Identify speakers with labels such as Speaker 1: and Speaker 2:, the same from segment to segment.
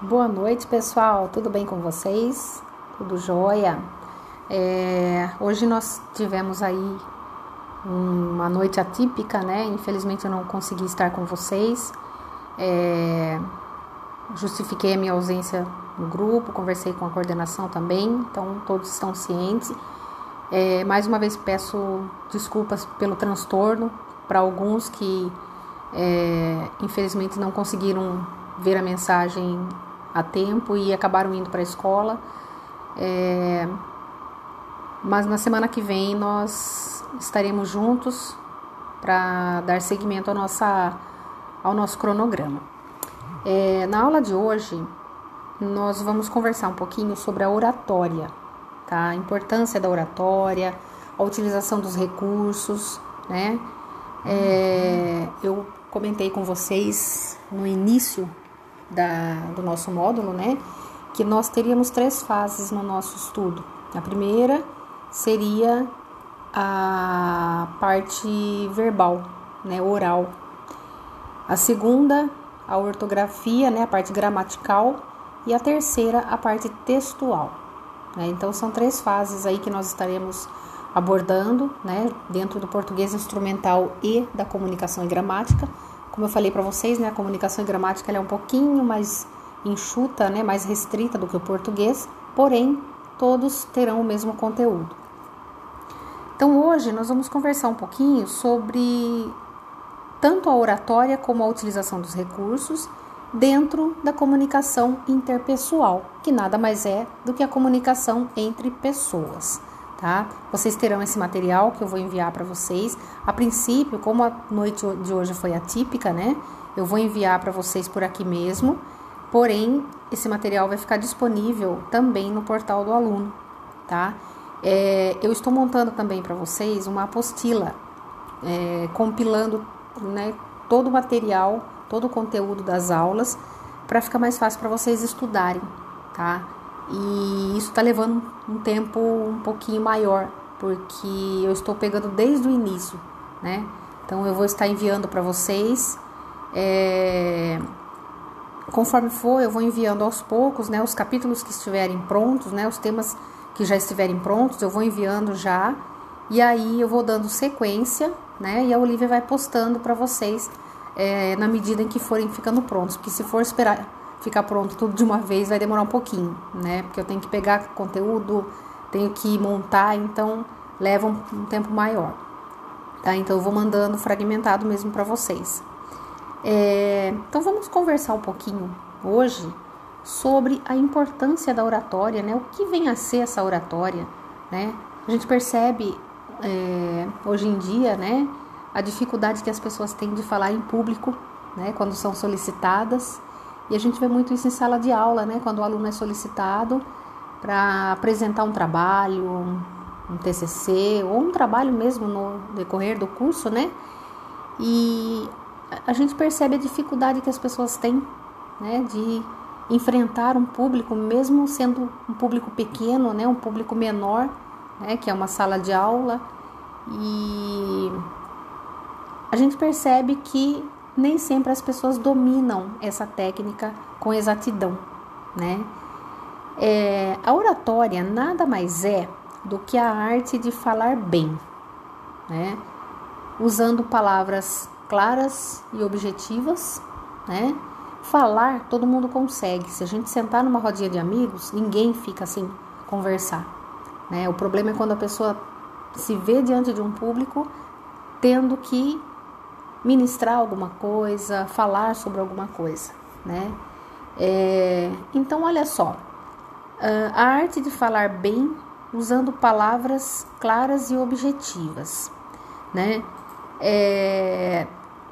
Speaker 1: Boa noite, pessoal. Tudo bem com vocês? Tudo jóia? É, hoje nós tivemos aí uma noite atípica, né? Infelizmente eu não consegui estar com vocês. É, justifiquei a minha ausência no grupo, conversei com a coordenação também, então todos estão cientes. É, mais uma vez peço desculpas pelo transtorno para alguns que é, infelizmente não conseguiram ver a mensagem a tempo e acabaram indo para a escola. É, mas na semana que vem nós estaremos juntos para dar seguimento ao, nossa, ao nosso cronograma. É, na aula de hoje, nós vamos conversar um pouquinho sobre a oratória, tá? A importância da oratória, a utilização dos recursos, né? É, eu comentei com vocês no início da, do nosso módulo, né? Que nós teríamos três fases no nosso estudo. A primeira seria a parte verbal, né, oral. A segunda, a ortografia, né, a parte gramatical. E a terceira, a parte textual. Né? Então, são três fases aí que nós estaremos abordando, né, dentro do português instrumental e da comunicação e gramática. Como eu falei para vocês, né, a comunicação e gramática é um pouquinho mais enxuta, né, mais restrita do que o português, porém todos terão o mesmo conteúdo. Então hoje nós vamos conversar um pouquinho sobre tanto a oratória como a utilização dos recursos dentro da comunicação interpessoal, que nada mais é do que a comunicação entre pessoas tá? Vocês terão esse material que eu vou enviar para vocês. A princípio, como a noite de hoje foi atípica, né? Eu vou enviar para vocês por aqui mesmo. Porém, esse material vai ficar disponível também no portal do aluno, tá? É, eu estou montando também para vocês uma apostila, é, compilando né, todo o material, todo o conteúdo das aulas, para ficar mais fácil para vocês estudarem, tá? E isso está levando um tempo um pouquinho maior, porque eu estou pegando desde o início, né? Então eu vou estar enviando para vocês. É, conforme for, eu vou enviando aos poucos, né? Os capítulos que estiverem prontos, né? Os temas que já estiverem prontos, eu vou enviando já. E aí eu vou dando sequência, né? E a Olivia vai postando para vocês é, na medida em que forem ficando prontos. Porque se for esperar ficar pronto tudo de uma vez vai demorar um pouquinho, né? Porque eu tenho que pegar conteúdo, tenho que montar, então leva um, um tempo maior, tá? Então eu vou mandando fragmentado mesmo para vocês. É, então vamos conversar um pouquinho hoje sobre a importância da oratória, né? O que vem a ser essa oratória, né? A gente percebe é, hoje em dia, né? A dificuldade que as pessoas têm de falar em público, né? Quando são solicitadas. E a gente vê muito isso em sala de aula, né? Quando o aluno é solicitado para apresentar um trabalho, um TCC ou um trabalho mesmo no decorrer do curso, né? E a gente percebe a dificuldade que as pessoas têm, né, de enfrentar um público, mesmo sendo um público pequeno, né, um público menor, né, que é uma sala de aula. E a gente percebe que nem sempre as pessoas dominam essa técnica com exatidão, né? É, a oratória nada mais é do que a arte de falar bem, né? Usando palavras claras e objetivas, né? Falar todo mundo consegue. Se a gente sentar numa rodinha de amigos, ninguém fica assim conversar, né? O problema é quando a pessoa se vê diante de um público tendo que ministrar alguma coisa, falar sobre alguma coisa, né? É, então, olha só, a arte de falar bem usando palavras claras e objetivas, né? É,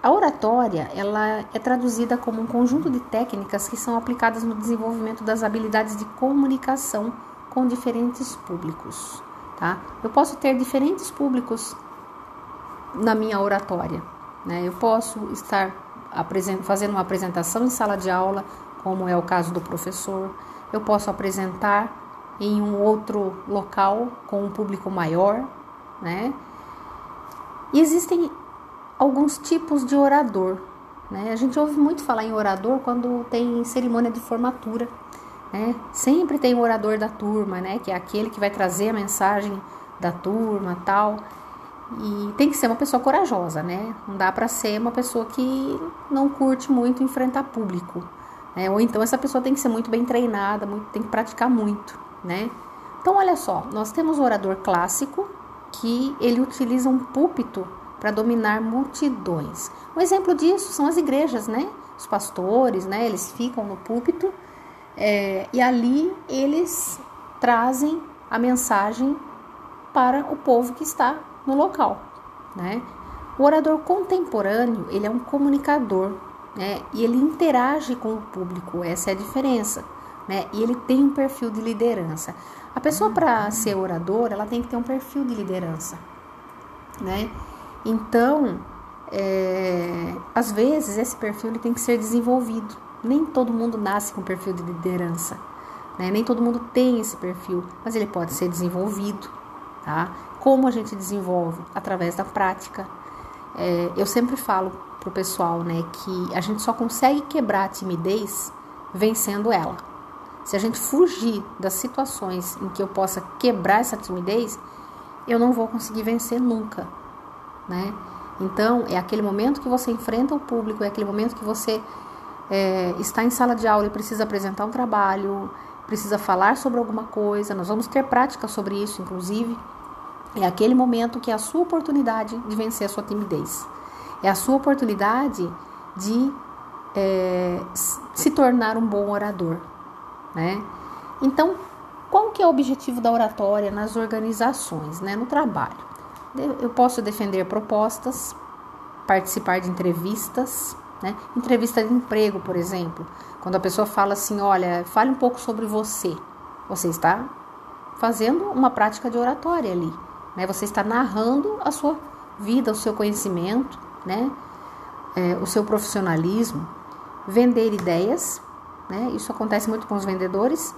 Speaker 1: a oratória ela é traduzida como um conjunto de técnicas que são aplicadas no desenvolvimento das habilidades de comunicação com diferentes públicos, tá? Eu posso ter diferentes públicos na minha oratória, né? Eu posso estar fazendo uma apresentação em sala de aula, como é o caso do professor. Eu posso apresentar em um outro local com um público maior, né? E existem alguns tipos de orador, Né? A gente ouve muito falar em orador quando tem cerimônia de formatura. Né? Sempre tem o orador da turma, né? que é aquele que vai trazer a mensagem da turma tal. E tem que ser uma pessoa corajosa, né? Não dá para ser uma pessoa que não curte muito enfrentar público. Né? Ou então essa pessoa tem que ser muito bem treinada, muito, tem que praticar muito, né? Então, olha só, nós temos o orador clássico, que ele utiliza um púlpito para dominar multidões. Um exemplo disso são as igrejas, né? Os pastores, né? Eles ficam no púlpito é, e ali eles trazem a mensagem para o povo que está no local, né? O orador contemporâneo, ele é um comunicador, né? E ele interage com o público, essa é a diferença, né? E ele tem um perfil de liderança. A pessoa para ser orador, ela tem que ter um perfil de liderança, né? Então, é, às vezes esse perfil ele tem que ser desenvolvido. Nem todo mundo nasce com perfil de liderança, né? Nem todo mundo tem esse perfil, mas ele pode ser desenvolvido, tá? Como a gente desenvolve? Através da prática. É, eu sempre falo pro pessoal, né, que a gente só consegue quebrar a timidez vencendo ela. Se a gente fugir das situações em que eu possa quebrar essa timidez, eu não vou conseguir vencer nunca, né? Então, é aquele momento que você enfrenta o público, é aquele momento que você é, está em sala de aula e precisa apresentar um trabalho, precisa falar sobre alguma coisa. Nós vamos ter prática sobre isso, inclusive. É aquele momento que é a sua oportunidade de vencer a sua timidez. É a sua oportunidade de é, se tornar um bom orador, né? Então, qual que é o objetivo da oratória nas organizações, né, no trabalho? Eu posso defender propostas, participar de entrevistas, né? Entrevista de emprego, por exemplo, quando a pessoa fala assim, olha, fale um pouco sobre você, você está fazendo uma prática de oratória ali, né? Você está narrando a sua vida, o seu conhecimento, né? É, o seu profissionalismo, vender ideias, né? Isso acontece muito com os vendedores.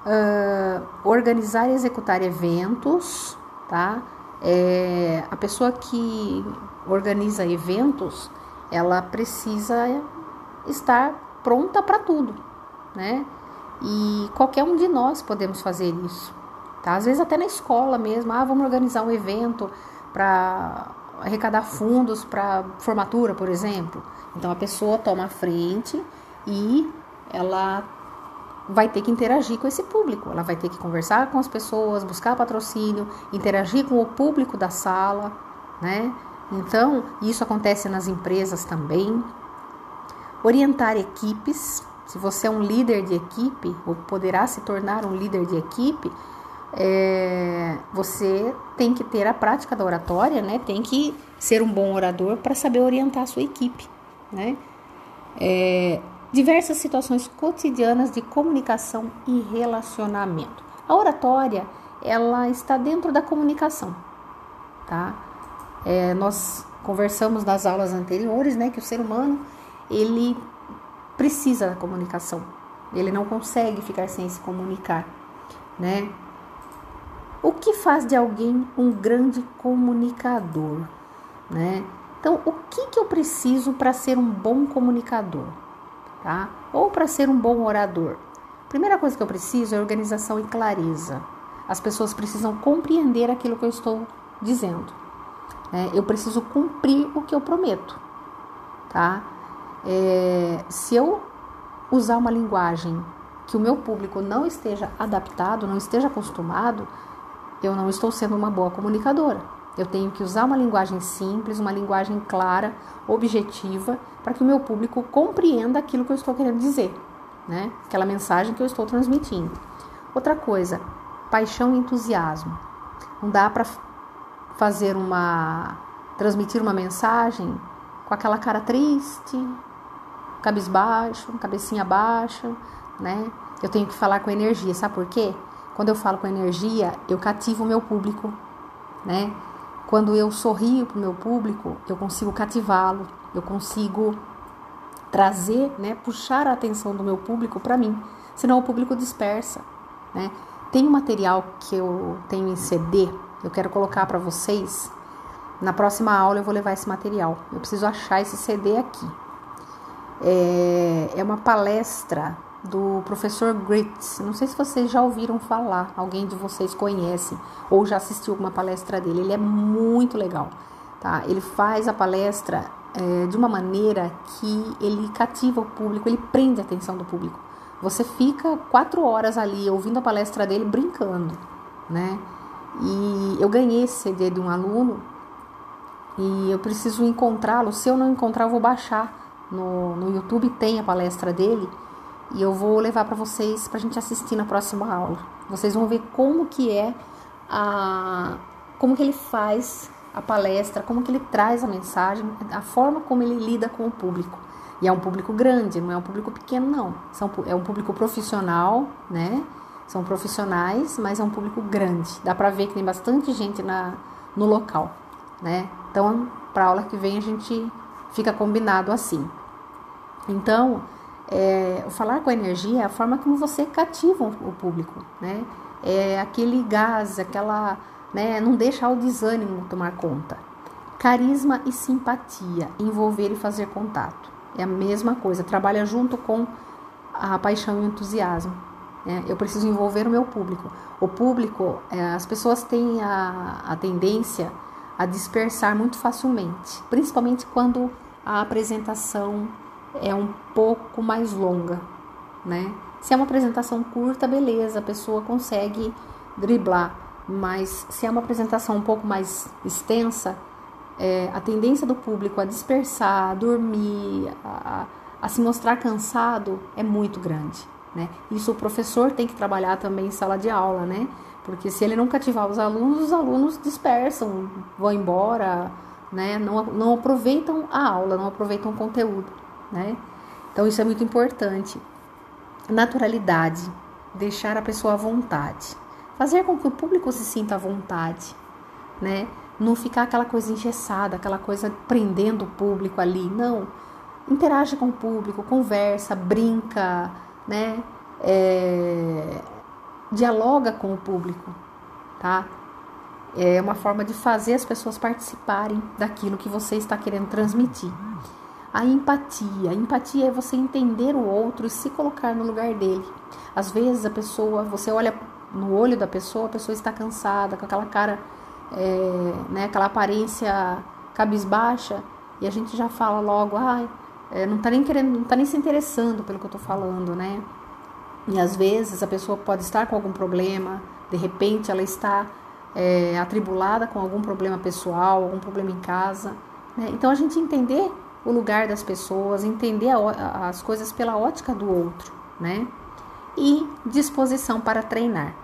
Speaker 1: Uh, organizar e executar eventos, tá? É, a pessoa que organiza eventos, ela precisa estar pronta para tudo, né? E qualquer um de nós podemos fazer isso, tá? Às vezes até na escola mesmo, ah, vamos organizar um evento para arrecadar fundos para formatura, por exemplo. Então a pessoa toma a frente e ela vai ter que interagir com esse público, ela vai ter que conversar com as pessoas, buscar patrocínio, interagir com o público da sala, né? Então, isso acontece nas empresas também. Orientar equipes, se você é um líder de equipe, ou poderá se tornar um líder de equipe, é, você tem que ter a prática da oratória, né? Tem que ser um bom orador para saber orientar a sua equipe, né? É, diversas situações cotidianas de comunicação e relacionamento. A oratória, ela está dentro da comunicação, tá? É, nós conversamos nas aulas anteriores, né, que o ser humano ele precisa da comunicação. Ele não consegue ficar sem se comunicar, né? O que faz de alguém um grande comunicador, né? Então, o que, que eu preciso para ser um bom comunicador? tá? Ou para ser um bom orador. Primeira coisa que eu preciso é organização e clareza. As pessoas precisam compreender aquilo que eu estou dizendo. Né? Eu preciso cumprir o que eu prometo, tá? É, se eu usar uma linguagem que o meu público não esteja adaptado, não esteja acostumado, eu não estou sendo uma boa comunicadora. Eu tenho que usar uma linguagem simples, uma linguagem clara, objetiva, para que o meu público compreenda aquilo que eu estou querendo dizer, né? Aquela mensagem que eu estou transmitindo. Outra coisa, paixão e entusiasmo. Não dá para fazer uma transmitir uma mensagem com aquela cara triste, cabisbaixo, cabecinha baixa, né? Eu tenho que falar com energia, sabe por quê? Quando eu falo com energia, eu cativo o meu público, né? Quando eu sorrio para o meu público, eu consigo cativá-lo, eu consigo trazer, né, puxar a atenção do meu público para mim. Senão o público dispersa, né? Tem um material que eu tenho em CD, eu quero colocar para vocês. Na próxima aula eu vou levar esse material. Eu preciso achar esse CD aqui. É, é uma palestra do professor Gritz. Não sei se vocês já ouviram falar, alguém de vocês conhece ou já assistiu alguma palestra dele. Ele é muito legal, tá? Ele faz a palestra é, de uma maneira que ele cativa o público, ele prende a atenção do público. Você fica quatro horas ali ouvindo a palestra dele brincando, né? E eu ganhei esse CD de um aluno e eu preciso encontrá-lo. Se eu não encontrar, eu vou baixar no, no YouTube, tem a palestra dele e eu vou levar para vocês para a gente assistir na próxima aula. Vocês vão ver como que é a como que ele faz a palestra, como que ele traz a mensagem, a forma como ele lida com o público. E é um público grande, não é um público pequeno, não. São, é um público profissional, né? São profissionais, mas é um público grande. Dá para ver que tem bastante gente na, no local, né? Então, para aula que vem a gente fica combinado assim. Então, é, o falar com a energia é a forma como você cativa o público, né? É aquele gás, aquela, né? Não deixar o desânimo tomar conta. Carisma e simpatia, envolver e fazer contato. É a mesma coisa, trabalha junto com a paixão e o entusiasmo. Né? Eu preciso envolver o meu público. O público, é, as pessoas têm a, a tendência a dispersar muito facilmente, principalmente quando a apresentação é um pouco mais longa, né? Se é uma apresentação curta, beleza, a pessoa consegue driblar, mas se é uma apresentação um pouco mais extensa, é, a tendência do público a dispersar, a dormir, a, a se mostrar cansado é muito grande, né? Isso o professor tem que trabalhar também em sala de aula, né? Porque se ele não cativar os alunos, os alunos dispersam, vão embora, né? Não, não aproveitam a aula, não aproveitam o conteúdo né? Então isso é muito importante. Naturalidade, deixar a pessoa à vontade, fazer com que o público se sinta à vontade, né? Não ficar aquela coisa engessada, aquela coisa prendendo o público ali, não. Interage com o público, conversa, brinca, né? É... Dialoga com o público, tá? É uma forma de fazer as pessoas participarem daquilo que você está querendo transmitir. A empatia. A empatia é você entender o outro e se colocar no lugar dele. Às vezes a pessoa, você olha no olho da pessoa, a pessoa está cansada, com aquela cara, é, né, aquela aparência cabisbaixa, e a gente já fala logo, ai, é, não está nem querendo, não tá nem se interessando pelo que eu estou falando, né? E às vezes a pessoa pode estar com algum problema, de repente ela está é, atribulada com algum problema pessoal, algum problema em casa. Né? Então a gente entender o lugar das pessoas, entender a, as coisas pela ótica do outro, né? E disposição para treinar,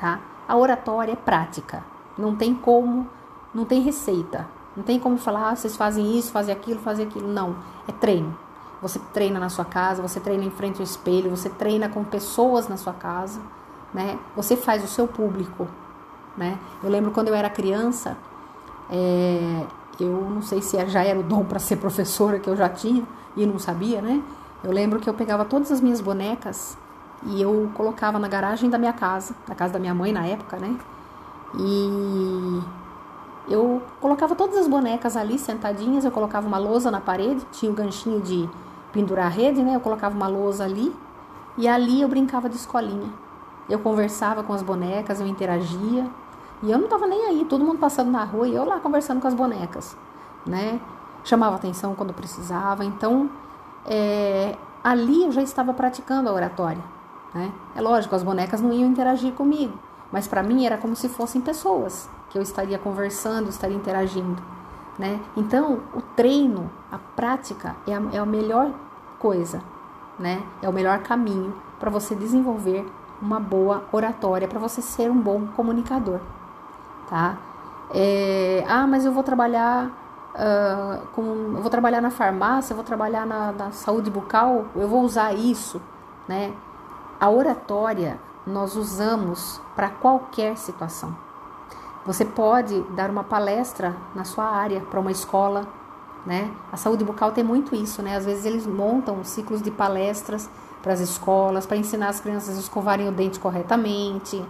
Speaker 1: tá? A oratória é prática, não tem como, não tem receita, não tem como falar, ah, vocês fazem isso, fazem aquilo, fazem aquilo, não, é treino. Você treina na sua casa, você treina em frente ao espelho, você treina com pessoas na sua casa, né? Você faz o seu público, né? Eu lembro quando eu era criança, é, eu não sei se já era o dom para ser professora que eu já tinha e não sabia, né? Eu lembro que eu pegava todas as minhas bonecas e eu colocava na garagem da minha casa, da casa da minha mãe na época, né? E eu colocava todas as bonecas ali sentadinhas, eu colocava uma lousa na parede, tinha o um ganchinho de pendurar a rede, né? Eu colocava uma lousa ali e ali eu brincava de escolinha. Eu conversava com as bonecas, eu interagia. E eu não tava nem aí, todo mundo passando na rua e eu lá conversando com as bonecas, né? Chamava atenção quando precisava. Então, é, ali eu já estava praticando a oratória, né? É lógico, as bonecas não iam interagir comigo, mas para mim era como se fossem pessoas que eu estaria conversando, estaria interagindo, né? Então, o treino, a prática é a, é a melhor coisa, né? É o melhor caminho para você desenvolver uma boa oratória, para você ser um bom comunicador tá? É, ah, mas eu vou trabalhar uh, com, eu vou trabalhar na farmácia, eu vou trabalhar na, na saúde bucal, eu vou usar isso, né? A oratória nós usamos para qualquer situação. Você pode dar uma palestra na sua área, para uma escola, né? A saúde bucal tem muito isso, né? Às vezes eles montam ciclos de palestras para as escolas, para ensinar as crianças a escovarem o dente corretamente,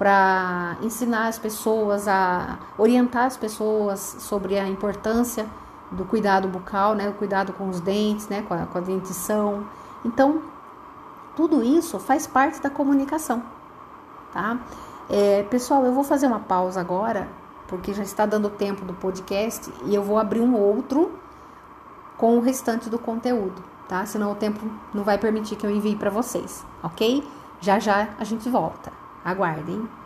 Speaker 1: para ensinar as pessoas, a orientar as pessoas sobre a importância do cuidado bucal, né? O cuidado com os dentes, né? Com a, com a dentição. Então, tudo isso faz parte da comunicação, tá? É, pessoal, eu vou fazer uma pausa agora, porque já está dando tempo do podcast e eu vou abrir um outro com o restante do conteúdo, tá? Senão o tempo não vai permitir que eu envie para vocês, ok? Já já a gente volta. Aguardem.